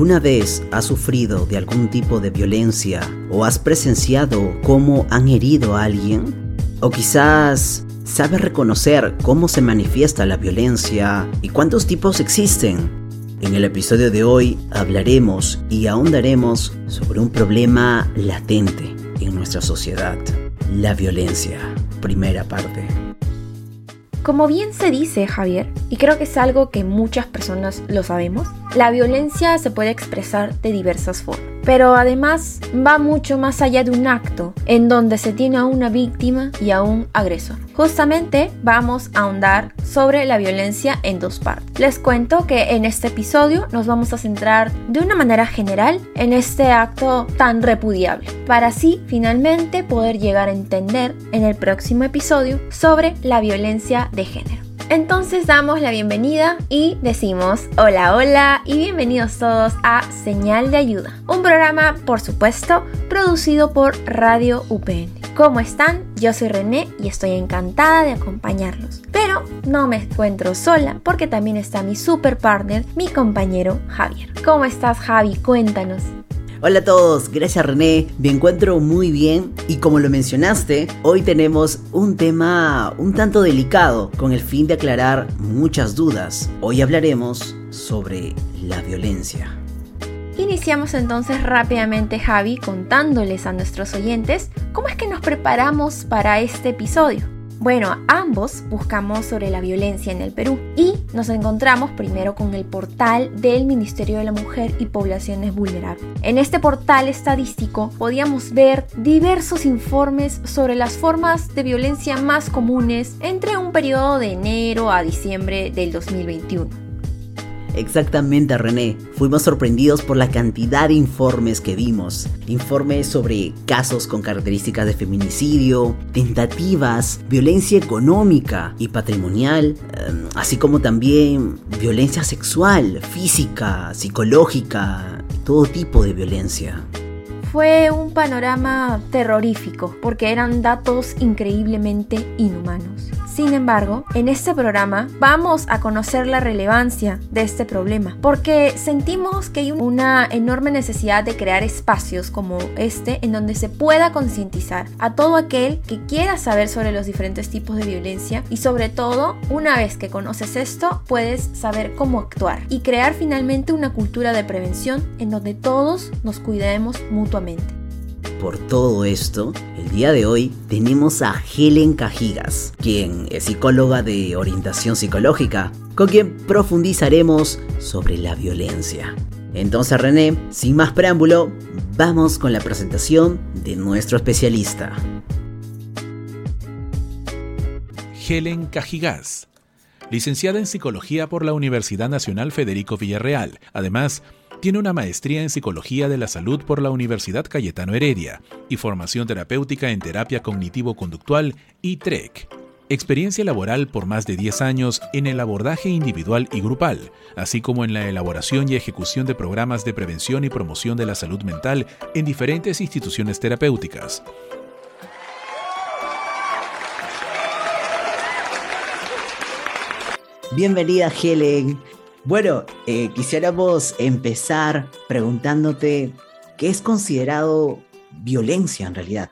¿Alguna vez has sufrido de algún tipo de violencia o has presenciado cómo han herido a alguien? ¿O quizás sabes reconocer cómo se manifiesta la violencia y cuántos tipos existen? En el episodio de hoy hablaremos y ahondaremos sobre un problema latente en nuestra sociedad, la violencia. Primera parte. Como bien se dice, Javier, y creo que es algo que muchas personas lo sabemos, la violencia se puede expresar de diversas formas. Pero además va mucho más allá de un acto en donde se tiene a una víctima y a un agresor. Justamente vamos a ahondar sobre la violencia en dos partes. Les cuento que en este episodio nos vamos a centrar de una manera general en este acto tan repudiable, para así finalmente poder llegar a entender en el próximo episodio sobre la violencia de género. Entonces damos la bienvenida y decimos hola hola y bienvenidos todos a Señal de Ayuda, un programa por supuesto producido por Radio UPN. ¿Cómo están? Yo soy René y estoy encantada de acompañarlos. Pero no me encuentro sola porque también está mi super partner, mi compañero Javier. ¿Cómo estás Javi? Cuéntanos. Hola a todos, gracias René, me encuentro muy bien y como lo mencionaste, hoy tenemos un tema un tanto delicado con el fin de aclarar muchas dudas. Hoy hablaremos sobre la violencia. Iniciamos entonces rápidamente Javi contándoles a nuestros oyentes cómo es que nos preparamos para este episodio. Bueno, ambos buscamos sobre la violencia en el Perú y nos encontramos primero con el portal del Ministerio de la Mujer y Poblaciones Vulnerables. En este portal estadístico podíamos ver diversos informes sobre las formas de violencia más comunes entre un periodo de enero a diciembre del 2021. Exactamente, René. Fuimos sorprendidos por la cantidad de informes que vimos. Informes sobre casos con características de feminicidio, tentativas, violencia económica y patrimonial, em, así como también violencia sexual, física, psicológica, todo tipo de violencia. Fue un panorama terrorífico porque eran datos increíblemente inhumanos. Sin embargo, en este programa vamos a conocer la relevancia de este problema, porque sentimos que hay una enorme necesidad de crear espacios como este en donde se pueda concientizar a todo aquel que quiera saber sobre los diferentes tipos de violencia y sobre todo, una vez que conoces esto, puedes saber cómo actuar y crear finalmente una cultura de prevención en donde todos nos cuidemos mutuamente. Por todo esto, el día de hoy tenemos a Helen Cajigas, quien es psicóloga de orientación psicológica, con quien profundizaremos sobre la violencia. Entonces René, sin más preámbulo, vamos con la presentación de nuestro especialista. Helen Cajigas, licenciada en psicología por la Universidad Nacional Federico Villarreal. Además, tiene una maestría en Psicología de la Salud por la Universidad Cayetano Heredia y formación terapéutica en terapia cognitivo-conductual y TREC. Experiencia laboral por más de 10 años en el abordaje individual y grupal, así como en la elaboración y ejecución de programas de prevención y promoción de la salud mental en diferentes instituciones terapéuticas. Bienvenida Helen. Bueno, eh, quisiéramos empezar preguntándote qué es considerado violencia en realidad.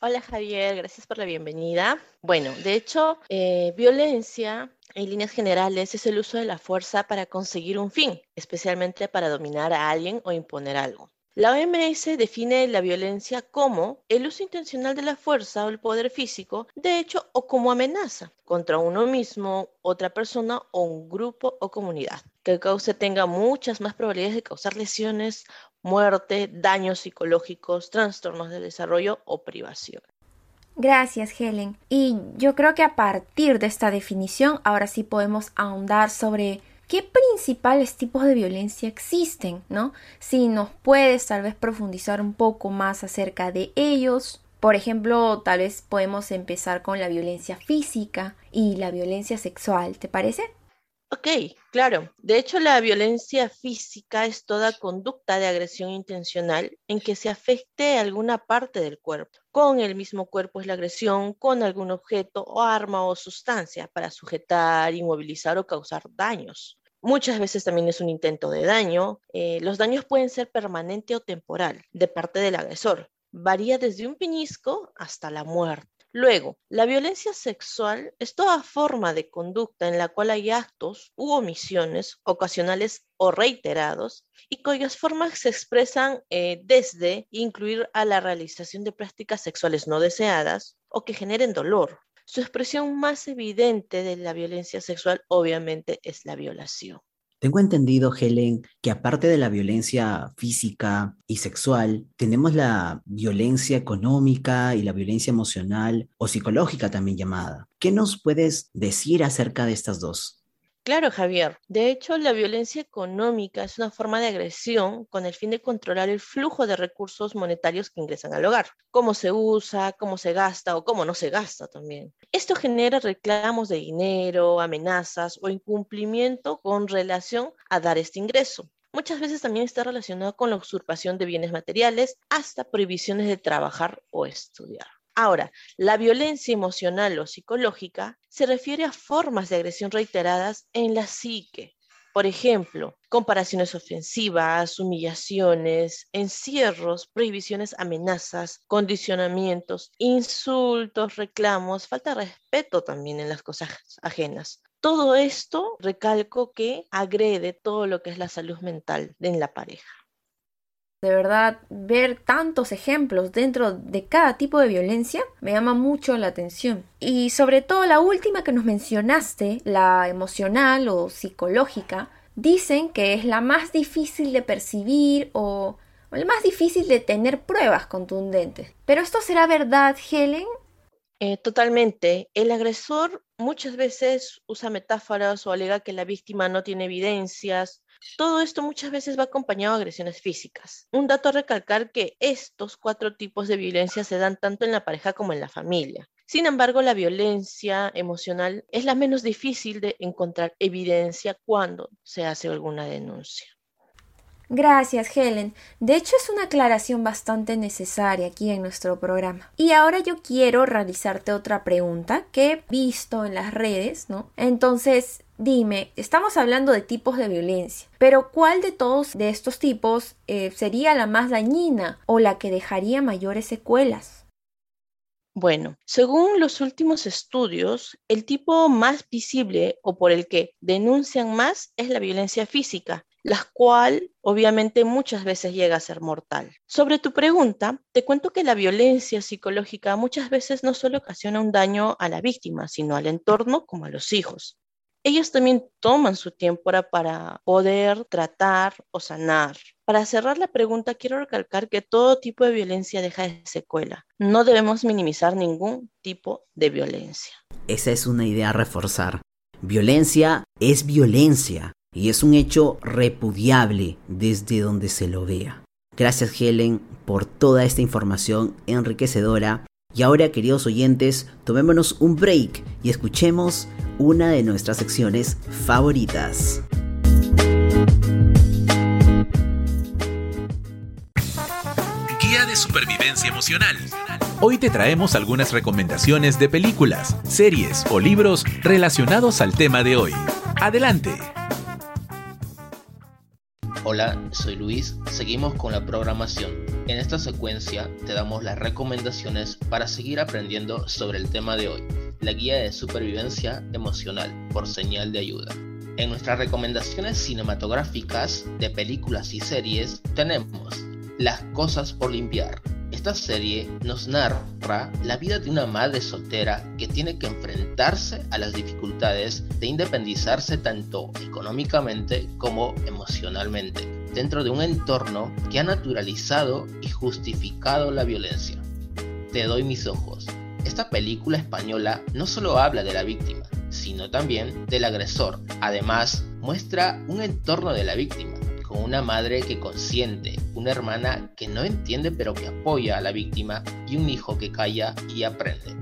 Hola Javier, gracias por la bienvenida. Bueno, de hecho, eh, violencia en líneas generales es el uso de la fuerza para conseguir un fin, especialmente para dominar a alguien o imponer algo. La OMS define la violencia como el uso intencional de la fuerza o el poder físico, de hecho, o como amenaza contra uno mismo, otra persona o un grupo o comunidad, que el causa tenga muchas más probabilidades de causar lesiones, muerte, daños psicológicos, trastornos de desarrollo o privación. Gracias, Helen. Y yo creo que a partir de esta definición, ahora sí podemos ahondar sobre qué principales tipos de violencia existen, ¿no? Si nos puedes tal vez profundizar un poco más acerca de ellos. Por ejemplo, tal vez podemos empezar con la violencia física y la violencia sexual, ¿te parece? Ok, claro. De hecho, la violencia física es toda conducta de agresión intencional en que se afecte alguna parte del cuerpo. Con el mismo cuerpo es la agresión con algún objeto o arma o sustancia para sujetar, inmovilizar o causar daños. Muchas veces también es un intento de daño. Eh, los daños pueden ser permanente o temporal de parte del agresor. Varía desde un piñisco hasta la muerte. Luego, la violencia sexual es toda forma de conducta en la cual hay actos u omisiones ocasionales o reiterados y cuyas formas se expresan eh, desde incluir a la realización de prácticas sexuales no deseadas o que generen dolor. Su expresión más evidente de la violencia sexual obviamente es la violación. Tengo entendido, Helen, que aparte de la violencia física y sexual, tenemos la violencia económica y la violencia emocional o psicológica también llamada. ¿Qué nos puedes decir acerca de estas dos? Claro, Javier. De hecho, la violencia económica es una forma de agresión con el fin de controlar el flujo de recursos monetarios que ingresan al hogar, cómo se usa, cómo se gasta o cómo no se gasta también. Esto genera reclamos de dinero, amenazas o incumplimiento con relación a dar este ingreso. Muchas veces también está relacionado con la usurpación de bienes materiales hasta prohibiciones de trabajar o estudiar. Ahora, la violencia emocional o psicológica se refiere a formas de agresión reiteradas en la psique. Por ejemplo, comparaciones ofensivas, humillaciones, encierros, prohibiciones, amenazas, condicionamientos, insultos, reclamos, falta de respeto también en las cosas ajenas. Todo esto, recalco que agrede todo lo que es la salud mental en la pareja. De verdad, ver tantos ejemplos dentro de cada tipo de violencia me llama mucho la atención. Y sobre todo la última que nos mencionaste, la emocional o psicológica, dicen que es la más difícil de percibir o, la más difícil de tener pruebas contundentes. ¿Pero esto será verdad, Helen? Eh, totalmente. El agresor muchas veces usa metáforas o alega que la víctima no tiene evidencias todo esto muchas veces va acompañado de agresiones físicas. Un dato a recalcar que estos cuatro tipos de violencia se dan tanto en la pareja como en la familia. Sin embargo, la violencia emocional es la menos difícil de encontrar evidencia cuando se hace alguna denuncia. Gracias, Helen. De hecho, es una aclaración bastante necesaria aquí en nuestro programa. Y ahora yo quiero realizarte otra pregunta que he visto en las redes, ¿no? Entonces, dime, estamos hablando de tipos de violencia, pero ¿cuál de todos de estos tipos eh, sería la más dañina o la que dejaría mayores secuelas? Bueno, según los últimos estudios, el tipo más visible o por el que denuncian más es la violencia física, la cual obviamente muchas veces llega a ser mortal. Sobre tu pregunta, te cuento que la violencia psicológica muchas veces no solo ocasiona un daño a la víctima, sino al entorno como a los hijos. Ellos también toman su tiempo para poder tratar o sanar. Para cerrar la pregunta, quiero recalcar que todo tipo de violencia deja de secuela. No debemos minimizar ningún tipo de violencia. Esa es una idea a reforzar. Violencia es violencia y es un hecho repudiable desde donde se lo vea. Gracias Helen por toda esta información enriquecedora. Y ahora, queridos oyentes, tomémonos un break y escuchemos una de nuestras secciones favoritas. Guía de Supervivencia Emocional. Hoy te traemos algunas recomendaciones de películas, series o libros relacionados al tema de hoy. Adelante. Hola, soy Luis. Seguimos con la programación. En esta secuencia te damos las recomendaciones para seguir aprendiendo sobre el tema de hoy, la guía de supervivencia emocional por señal de ayuda. En nuestras recomendaciones cinematográficas de películas y series tenemos Las cosas por limpiar, esta serie nos narra la vida de una madre soltera que tiene que enfrentarse a las dificultades de independizarse tanto económicamente como emocionalmente, dentro de un entorno que ha naturalizado y justificado la violencia. Te doy mis ojos. esta película española no solo habla de la víctima, sino también del agresor. Además, muestra un entorno de la víctima, con una madre que consiente, una hermana que no entiende pero que apoya a la víctima y un hijo que calla y aprende.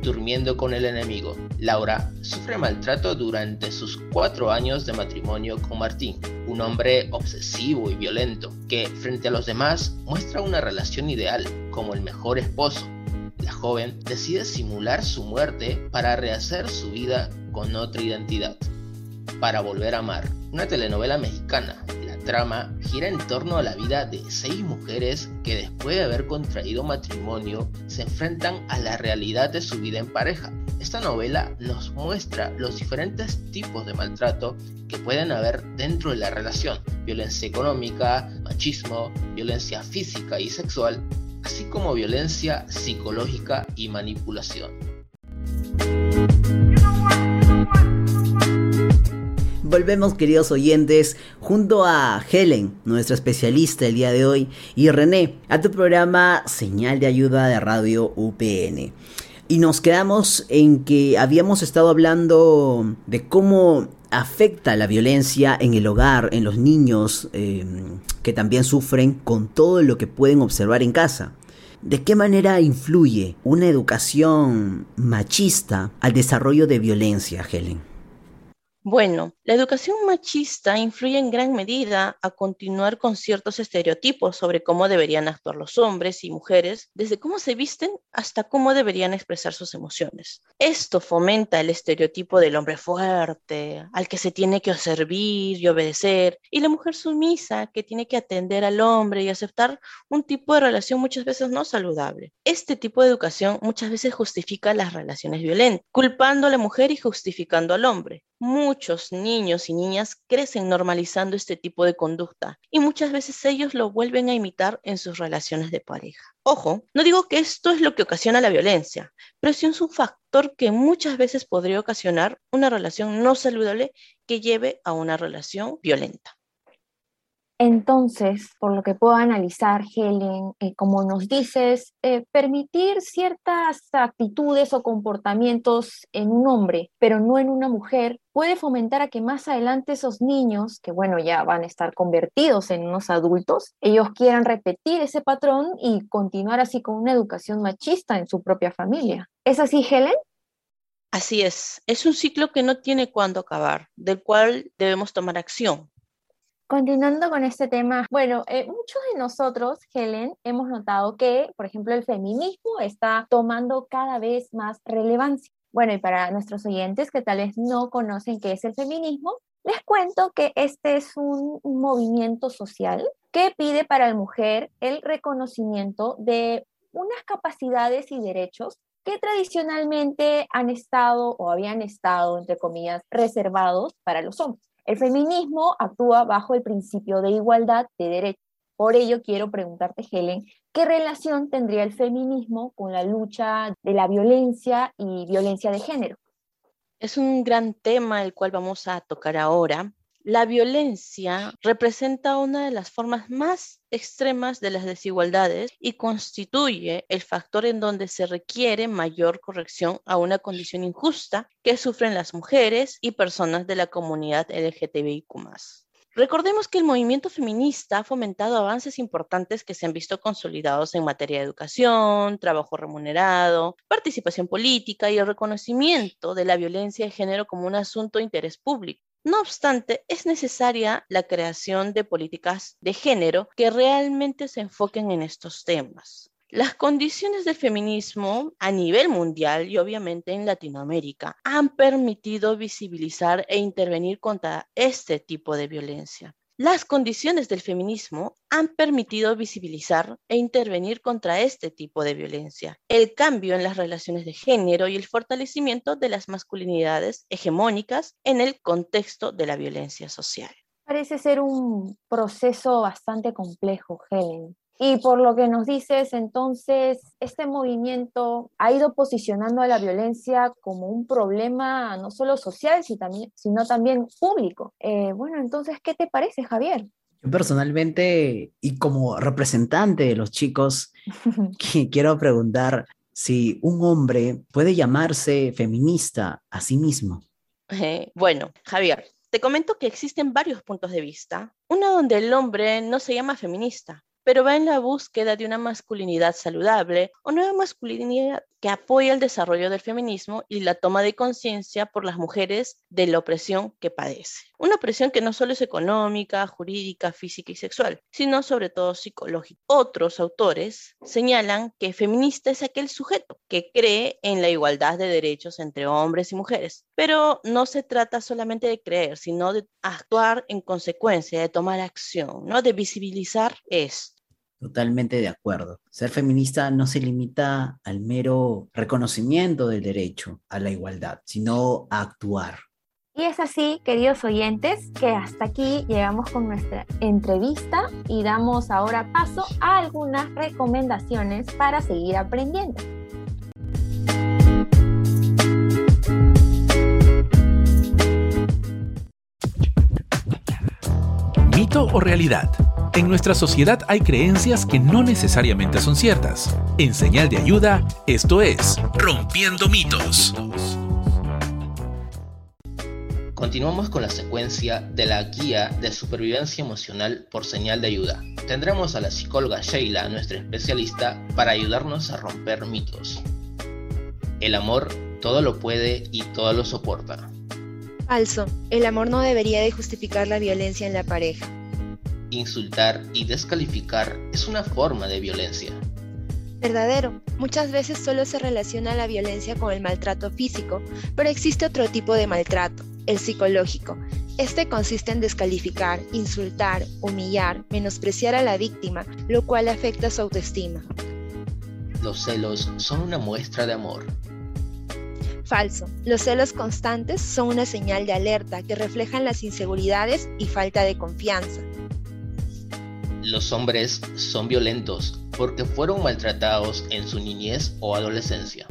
Durmiendo con el enemigo, Laura sufre maltrato durante sus cuatro años de matrimonio con Martín, un hombre obsesivo y violento que frente a los demás muestra una relación ideal como el mejor esposo. La joven decide simular su muerte para rehacer su vida con otra identidad, para volver a amar. Una telenovela mexicana trama gira en torno a la vida de seis mujeres que después de haber contraído matrimonio se enfrentan a la realidad de su vida en pareja. Esta novela nos muestra los diferentes tipos de maltrato que pueden haber dentro de la relación. Violencia económica, machismo, violencia física y sexual, así como violencia psicológica y manipulación. Volvemos queridos oyentes junto a Helen, nuestra especialista el día de hoy, y René, a tu programa Señal de Ayuda de Radio UPN. Y nos quedamos en que habíamos estado hablando de cómo afecta la violencia en el hogar, en los niños em, que también sufren con todo lo que pueden observar en casa. ¿De qué manera influye una educación machista al desarrollo de violencia, Helen? Bueno, la educación machista influye en gran medida a continuar con ciertos estereotipos sobre cómo deberían actuar los hombres y mujeres, desde cómo se visten hasta cómo deberían expresar sus emociones. Esto fomenta el estereotipo del hombre fuerte, al que se tiene que servir y obedecer, y la mujer sumisa, que tiene que atender al hombre y aceptar un tipo de relación muchas veces no saludable. Este tipo de educación muchas veces justifica las relaciones violentas, culpando a la mujer y justificando al hombre. Muchos niños y niñas crecen normalizando este tipo de conducta y muchas veces ellos lo vuelven a imitar en sus relaciones de pareja. Ojo, no digo que esto es lo que ocasiona la violencia, pero sí es un factor que muchas veces podría ocasionar una relación no saludable que lleve a una relación violenta. Entonces, por lo que puedo analizar, Helen, eh, como nos dices, eh, permitir ciertas actitudes o comportamientos en un hombre, pero no en una mujer, puede fomentar a que más adelante esos niños, que bueno, ya van a estar convertidos en unos adultos, ellos quieran repetir ese patrón y continuar así con una educación machista en su propia familia. ¿Es así, Helen? Así es, es un ciclo que no tiene cuándo acabar, del cual debemos tomar acción. Continuando con este tema, bueno, eh, muchos de nosotros, Helen, hemos notado que, por ejemplo, el feminismo está tomando cada vez más relevancia. Bueno, y para nuestros oyentes que tal vez no conocen qué es el feminismo, les cuento que este es un movimiento social que pide para la mujer el reconocimiento de unas capacidades y derechos que tradicionalmente han estado o habían estado, entre comillas, reservados para los hombres. El feminismo actúa bajo el principio de igualdad de derechos. Por ello quiero preguntarte, Helen, ¿qué relación tendría el feminismo con la lucha de la violencia y violencia de género? Es un gran tema el cual vamos a tocar ahora, la violencia representa una de las formas más extremas de las desigualdades y constituye el factor en donde se requiere mayor corrección a una condición injusta que sufren las mujeres y personas de la comunidad LGTBIQ. Recordemos que el movimiento feminista ha fomentado avances importantes que se han visto consolidados en materia de educación, trabajo remunerado, participación política y el reconocimiento de la violencia de género como un asunto de interés público. No obstante, es necesaria la creación de políticas de género que realmente se enfoquen en estos temas. Las condiciones del feminismo a nivel mundial y obviamente en Latinoamérica han permitido visibilizar e intervenir contra este tipo de violencia. Las condiciones del feminismo han permitido visibilizar e intervenir contra este tipo de violencia, el cambio en las relaciones de género y el fortalecimiento de las masculinidades hegemónicas en el contexto de la violencia social. Parece ser un proceso bastante complejo, Helen. Y por lo que nos dices, entonces, este movimiento ha ido posicionando a la violencia como un problema no solo social, sino también público. Eh, bueno, entonces, ¿qué te parece, Javier? Yo personalmente, y como representante de los chicos, quiero preguntar, si un hombre puede llamarse feminista a sí mismo. bueno, Javier, te comento que existen varios puntos de vista. Uno donde el hombre no se llama feminista, pero va en la búsqueda de una masculinidad saludable o nueva masculinidad que apoya el desarrollo del feminismo y la toma de conciencia por las mujeres de la opresión que padece. Una opresión que no solo es económica, jurídica, física y sexual, sino sobre todo psicológica. Otros autores señalan que feminista es aquel sujeto que cree en la igualdad de derechos entre hombres y mujeres, pero no se trata solamente de creer, sino de actuar en consecuencia, de tomar acción, ¿no? de visibilizar esto. Totalmente de acuerdo. Ser feminista no se limita al mero reconocimiento del derecho a la igualdad, sino a actuar. Y es así, queridos oyentes, que hasta aquí llegamos con nuestra entrevista y damos ahora paso a algunas recomendaciones para seguir aprendiendo. ¿Mito o realidad? En nuestra sociedad hay creencias que no necesariamente son ciertas. En señal de ayuda, esto es Rompiendo mitos. Continuamos con la secuencia de la guía de supervivencia emocional por señal de ayuda. Tendremos a la psicóloga Sheila, nuestra especialista, para ayudarnos a romper mitos. El amor todo lo puede y todo lo soporta. Falso. El amor no debería de justificar la violencia en la pareja. Insultar y descalificar es una forma de violencia. Verdadero. Muchas veces solo se relaciona la violencia con el maltrato físico, pero existe otro tipo de maltrato, el psicológico. Este consiste en descalificar, insultar, humillar, menospreciar a la víctima, lo cual afecta su autoestima. Los celos son una muestra de amor. Falso. Los celos constantes son una señal de alerta que reflejan las inseguridades y falta de confianza. Los hombres son violentos porque fueron maltratados en su niñez o adolescencia.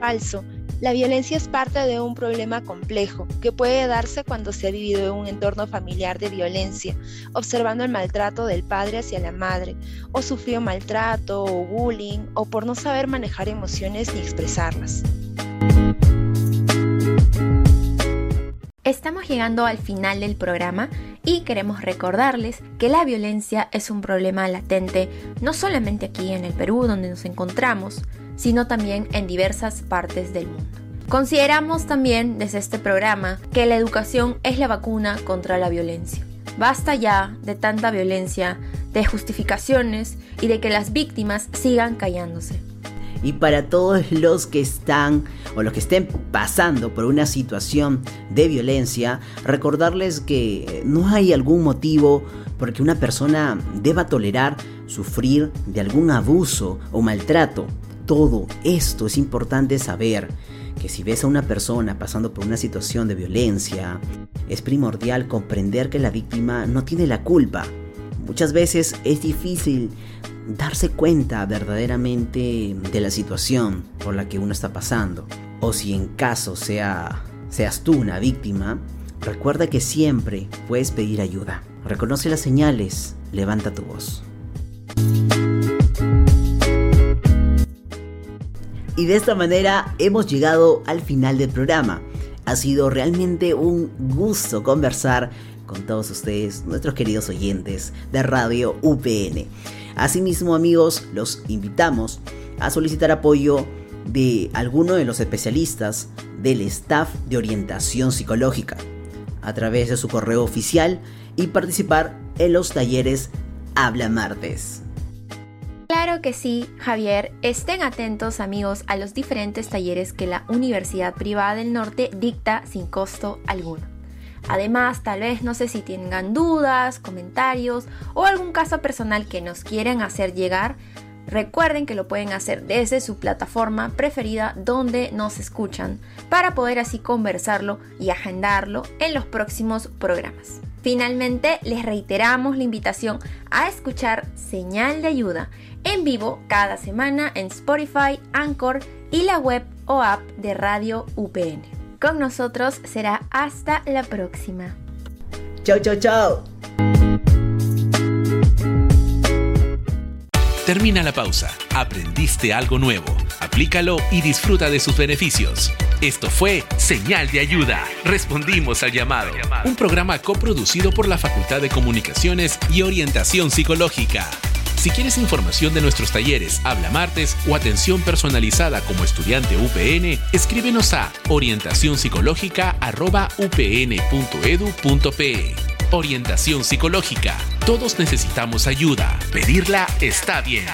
Falso. La violencia es parte de un problema complejo que puede darse cuando se ha vivido en un entorno familiar de violencia, observando el maltrato del padre hacia la madre, o sufrió maltrato o bullying, o por no saber manejar emociones ni expresarlas. Estamos llegando al final del programa y queremos recordarles que la violencia es un problema latente no solamente aquí en el Perú donde nos encontramos, sino también en diversas partes del mundo. Consideramos también desde este programa que la educación es la vacuna contra la violencia. Basta ya de tanta violencia, de justificaciones y de que las víctimas sigan callándose y para todos los que están o los que estén pasando por una situación de violencia, recordarles que no hay algún motivo por que una persona deba tolerar sufrir de algún abuso o maltrato. Todo esto es importante saber que si ves a una persona pasando por una situación de violencia, es primordial comprender que la víctima no tiene la culpa. Muchas veces es difícil darse cuenta verdaderamente de la situación por la que uno está pasando. O si en caso sea, seas tú una víctima, recuerda que siempre puedes pedir ayuda. Reconoce las señales, levanta tu voz. Y de esta manera hemos llegado al final del programa. Ha sido realmente un gusto conversar con todos ustedes, nuestros queridos oyentes de Radio UPN. Asimismo, amigos, los invitamos a solicitar apoyo de alguno de los especialistas del staff de orientación psicológica a través de su correo oficial y participar en los talleres Habla Martes. Claro que sí, Javier. Estén atentos amigos a los diferentes talleres que la Universidad Privada del Norte dicta sin costo alguno. Además, tal vez no sé si tengan dudas, comentarios o algún caso personal que nos quieren hacer llegar. Recuerden que lo pueden hacer desde su plataforma preferida donde nos escuchan para poder así conversarlo y agendarlo en los próximos programas. Finalmente, les reiteramos la invitación a escuchar Señal de Ayuda en vivo cada semana en Spotify, Anchor y la web o app de Radio UPN con nosotros será hasta la próxima. Chao, chao, chao. Termina la pausa. Aprendiste algo nuevo. Aplícalo y disfruta de sus beneficios. Esto fue Señal de Ayuda. Respondimos al llamado. Un programa coproducido por la Facultad de Comunicaciones y Orientación Psicológica. Si quieres información de nuestros talleres Habla Martes o atención personalizada como estudiante UPN, escríbenos a orientacionpsicológica.upn.edu.pe. Orientación psicológica. Todos necesitamos ayuda. Pedirla está bien.